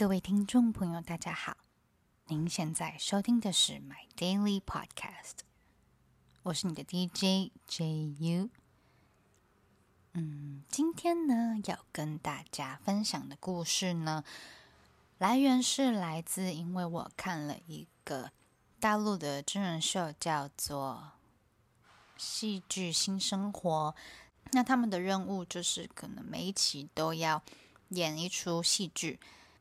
各位听众朋友，大家好！您现在收听的是 My Daily Podcast，我是你的 DJ JU。嗯，今天呢要跟大家分享的故事呢，来源是来自，因为我看了一个大陆的真人秀，叫做《戏剧新生活》。那他们的任务就是可能每一期都要演一出戏剧。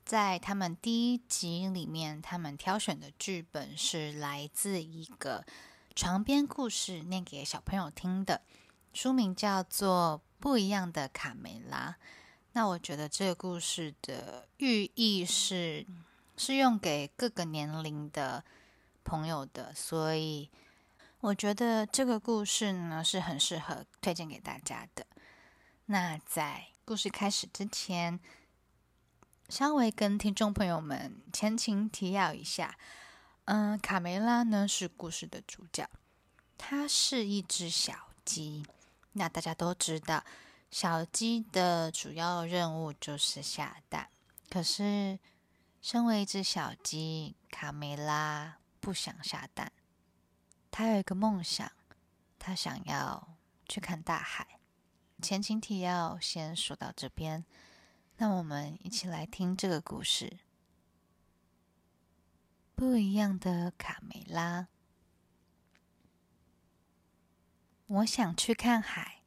在他们第一集里面，他们挑选的剧本是来自一个床边故事，念给小朋友听的。书名叫做《不一样的卡梅拉》。那我觉得这个故事的寓意是是用给各个年龄的朋友的，所以我觉得这个故事呢是很适合推荐给大家的。那在故事开始之前。稍微跟听众朋友们前情提要一下，嗯，卡梅拉呢是故事的主角，它是一只小鸡。那大家都知道，小鸡的主要任务就是下蛋。可是，身为一只小鸡，卡梅拉不想下蛋。他有一个梦想，他想要去看大海。前情提要先说到这边。那我们一起来听这个故事。不一样的卡梅拉，我想去看海。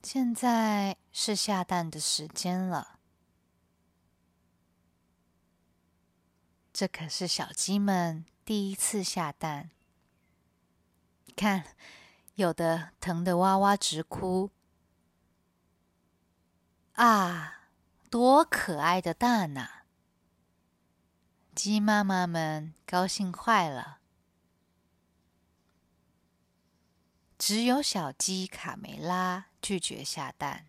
现在是下蛋的时间了，这可是小鸡们第一次下蛋。看，有的疼得哇哇直哭。啊，多可爱的蛋呐！鸡妈妈们高兴坏了。只有小鸡卡梅拉拒绝下蛋。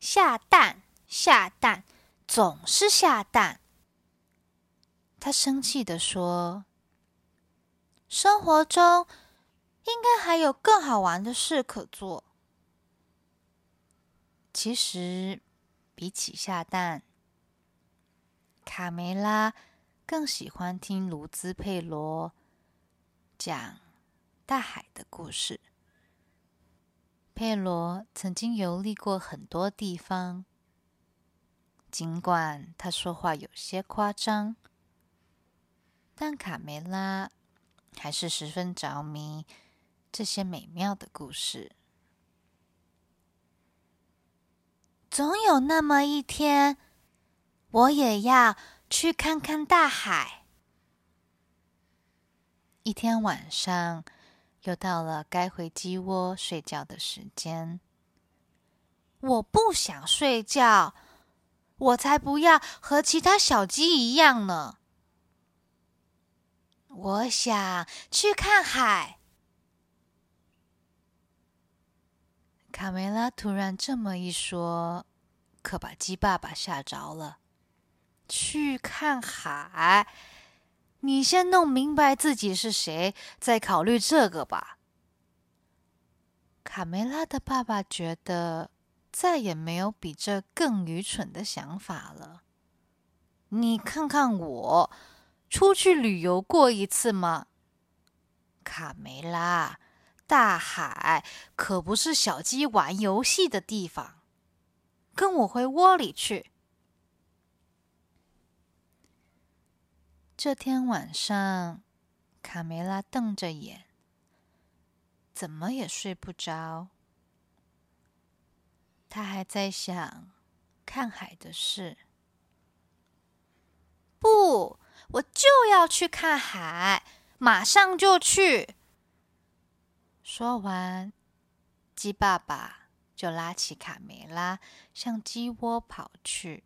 下蛋，下蛋，总是下蛋。他生气的说：“生活中……”应该还有更好玩的事可做。其实，比起下蛋，卡梅拉更喜欢听卢兹佩罗讲大海的故事。佩罗曾经游历过很多地方，尽管他说话有些夸张，但卡梅拉还是十分着迷。这些美妙的故事，总有那么一天，我也要去看看大海。一天晚上，又到了该回鸡窝睡觉的时间。我不想睡觉，我才不要和其他小鸡一样呢。我想去看海。卡梅拉突然这么一说，可把鸡爸爸吓着了。去看海？你先弄明白自己是谁，再考虑这个吧。卡梅拉的爸爸觉得再也没有比这更愚蠢的想法了。你看看我，出去旅游过一次吗？卡梅拉。大海可不是小鸡玩游戏的地方，跟我回窝里去。这天晚上，卡梅拉瞪着眼，怎么也睡不着。他还在想看海的事。不，我就要去看海，马上就去。说完，鸡爸爸就拉起卡梅拉向鸡窝跑去。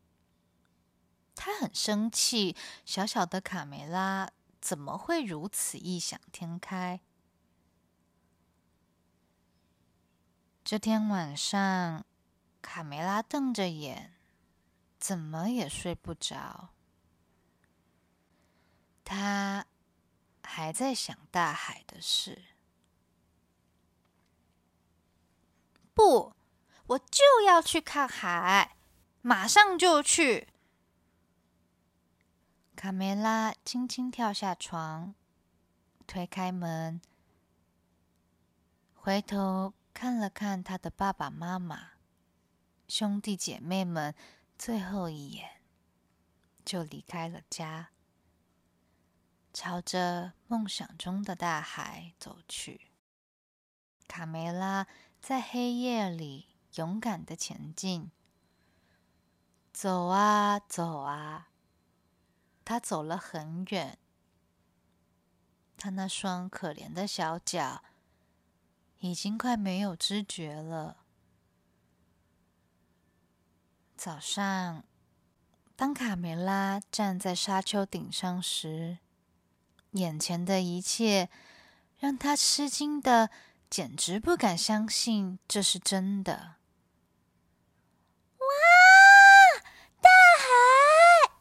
他很生气，小小的卡梅拉怎么会如此异想天开？这天晚上，卡梅拉瞪着眼，怎么也睡不着。他还在想大海的事。不，我就要去看海，马上就去。卡梅拉轻轻跳下床，推开门，回头看了看他的爸爸妈妈、兄弟姐妹们，最后一眼，就离开了家，朝着梦想中的大海走去。卡梅拉在黑夜里勇敢的前进，走啊走啊。他走了很远，他那双可怜的小脚已经快没有知觉了。早上，当卡梅拉站在沙丘顶上时，眼前的一切让他吃惊的，简直不敢相信这是真的。哇，大海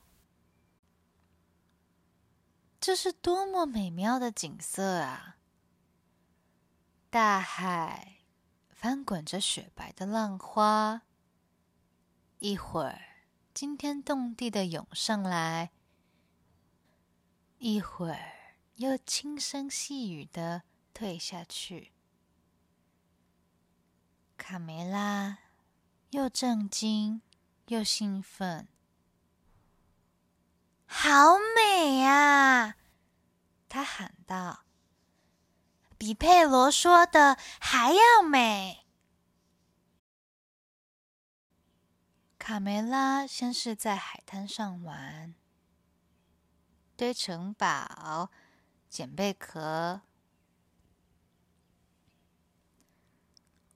这是多么美妙的景色啊！大海翻滚着雪白的浪花，一会儿惊天动地的涌上来，一会儿又轻声细语的退下去。卡梅拉又震惊又兴奋。好美啊！他喊道：“比佩罗说的还要美。”卡梅拉先是在海滩上玩，堆城堡、捡贝壳，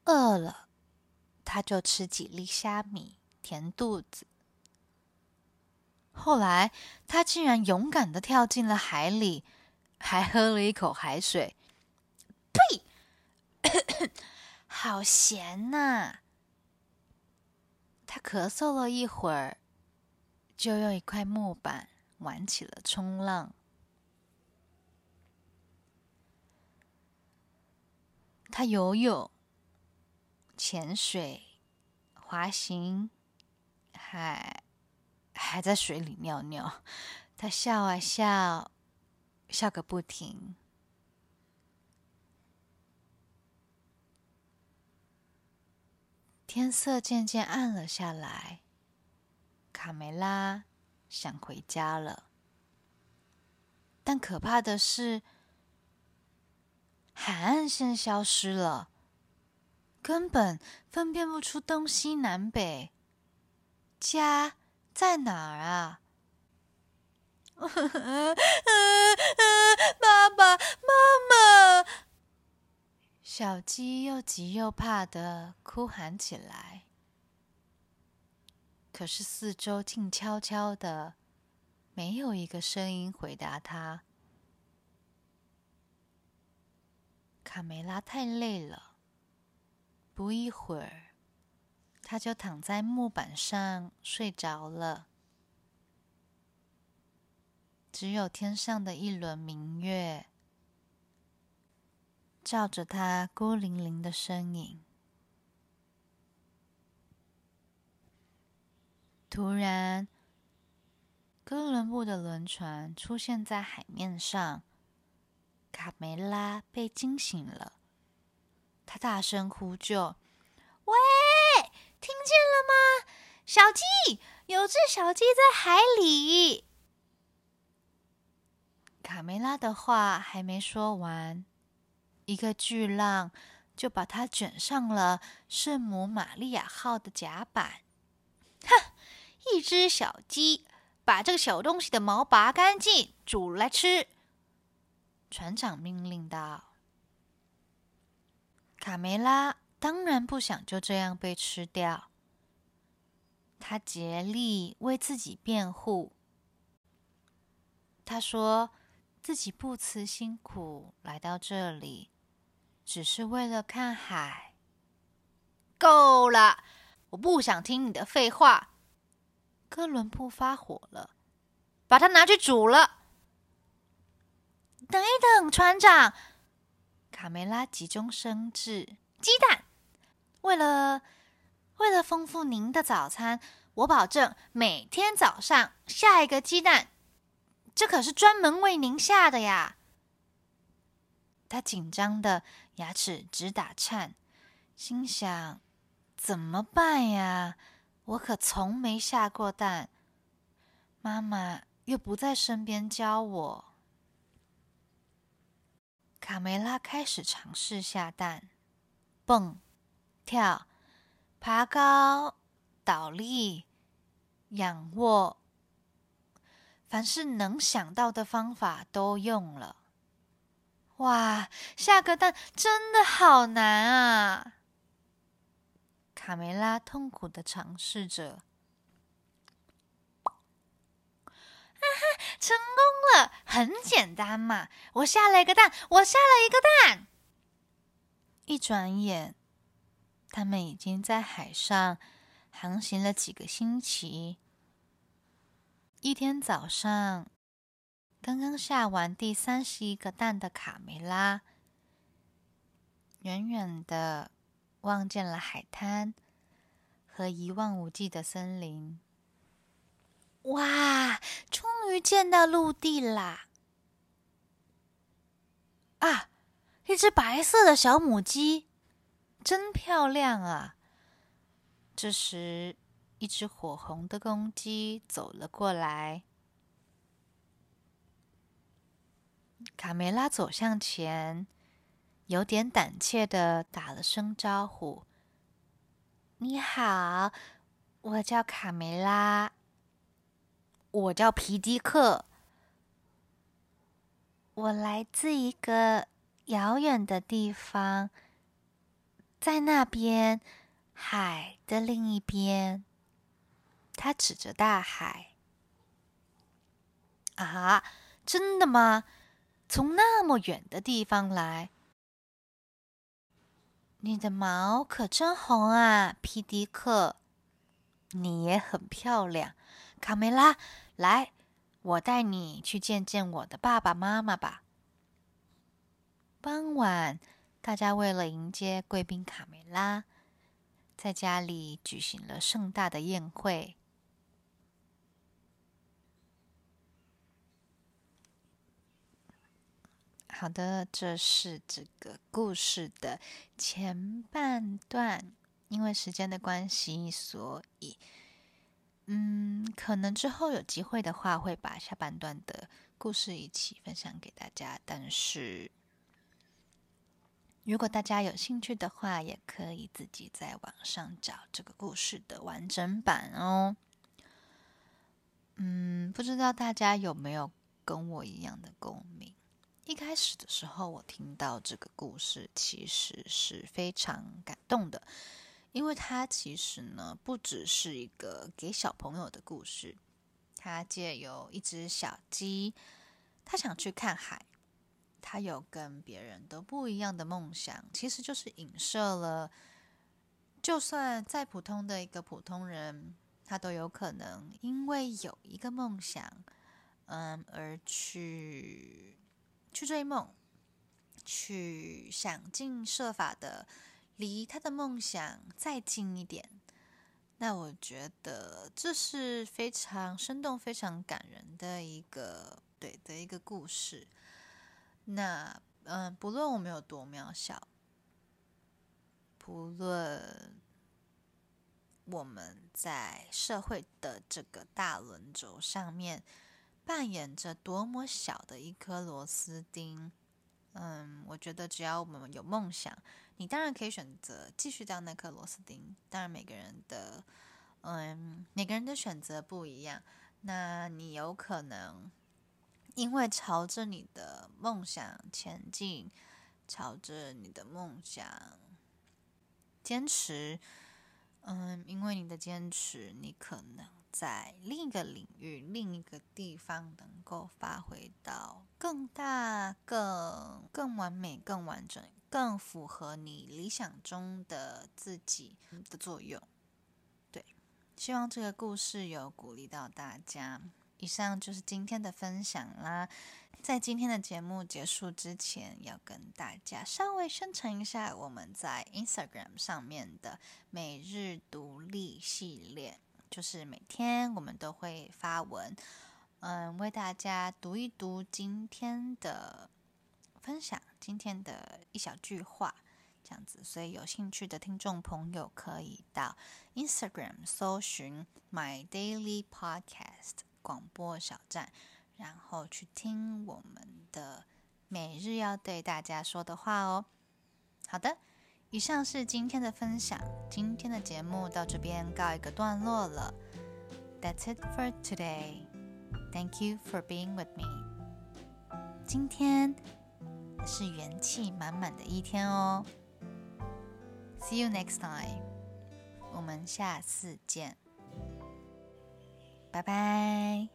饿了他就吃几粒虾米填肚子。后来，他竟然勇敢的跳进了海里，还喝了一口海水。呸！好咸呐！他咳嗽了一会儿，就用一块木板玩起了冲浪。他游泳、潜水、滑行，还。还在水里尿尿，他笑啊笑，笑个不停。天色渐渐暗了下来，卡梅拉想回家了。但可怕的是，海岸线消失了，根本分辨不出东西南北。家。在哪儿啊？爸爸妈妈！小鸡又急又怕的哭喊起来。可是四周静悄悄的，没有一个声音回答他。卡梅拉太累了，不一会儿。他就躺在木板上睡着了，只有天上的一轮明月照着他孤零零的身影。突然，哥伦布的轮船出现在海面上，卡梅拉被惊醒了，大声呼救：“喂！”听见了吗，小鸡？有只小鸡在海里。卡梅拉的话还没说完，一个巨浪就把它卷上了圣母玛利亚号的甲板。哼，一只小鸡，把这个小东西的毛拔干净，煮来吃。船长命令道：“卡梅拉。”当然不想就这样被吃掉。他竭力为自己辩护。他说自己不辞辛苦来到这里，只是为了看海。够了！我不想听你的废话。哥伦布发火了，把它拿去煮了。等一等，船长！卡梅拉急中生智，鸡蛋。为了为了丰富您的早餐，我保证每天早上下一个鸡蛋，这可是专门为您下的呀。他紧张的牙齿直打颤，心想：怎么办呀？我可从没下过蛋，妈妈又不在身边教我。卡梅拉开始尝试下蛋，蹦、跳、爬高、倒立、仰卧，凡是能想到的方法都用了。哇，下个蛋真的好难啊！卡梅拉痛苦的尝试着，哈哈，成功了！很简单嘛，我下了一个蛋，我下了一个蛋。一转眼，他们已经在海上航行了几个星期。一天早上，刚刚下完第三十一个蛋的卡梅拉，远远的。望见了海滩和一望无际的森林，哇！终于见到陆地啦！啊，一只白色的小母鸡，真漂亮啊！这时，一只火红的公鸡走了过来，卡梅拉走向前。有点胆怯的打了声招呼：“你好，我叫卡梅拉。我叫皮迪克，我来自一个遥远的地方，在那边海的另一边。”他指着大海。“啊，真的吗？从那么远的地方来？”你的毛可真红啊，皮迪克！你也很漂亮，卡梅拉。来，我带你去见见我的爸爸妈妈吧。傍晚，大家为了迎接贵宾卡梅拉，在家里举行了盛大的宴会。好的，这是这个故事的前半段。因为时间的关系，所以，嗯，可能之后有机会的话，会把下半段的故事一起分享给大家。但是，如果大家有兴趣的话，也可以自己在网上找这个故事的完整版哦。嗯，不知道大家有没有跟我一样的共鸣？一开始的时候，我听到这个故事，其实是非常感动的，因为它其实呢，不只是一个给小朋友的故事，它借由一只小鸡，它想去看海，它有跟别人都不一样的梦想，其实就是影射了，就算再普通的一个普通人，他都有可能因为有一个梦想，嗯，而去。去追梦，去想尽设法的离他的梦想再近一点。那我觉得这是非常生动、非常感人的一个对的一个故事。那嗯，不论我们有多渺小，不论我们在社会的这个大轮轴上面。扮演着多么小的一颗螺丝钉，嗯，我觉得只要我们有梦想，你当然可以选择继续当那颗螺丝钉。当然，每个人的，嗯，每个人的选择不一样。那你有可能因为朝着你的梦想前进，朝着你的梦想坚持，嗯，因为你的坚持，你可能。在另一个领域、另一个地方，能够发挥到更大、更更完美、更完整、更符合你理想中的自己的作用。对，希望这个故事有鼓励到大家。以上就是今天的分享啦。在今天的节目结束之前，要跟大家稍微宣传一下我们在 Instagram 上面的每日独立系列，就是每天我们都会发文，嗯，为大家读一读今天的分享，今天的一小句话，这样子。所以有兴趣的听众朋友可以到 Instagram 搜寻 My Daily Podcast 广播小站。然后去听我们的每日要对大家说的话哦。好的，以上是今天的分享，今天的节目到这边告一个段落了。That's it for today. Thank you for being with me. 今天是元气满满的一天哦。See you next time. 我们下次见。拜拜。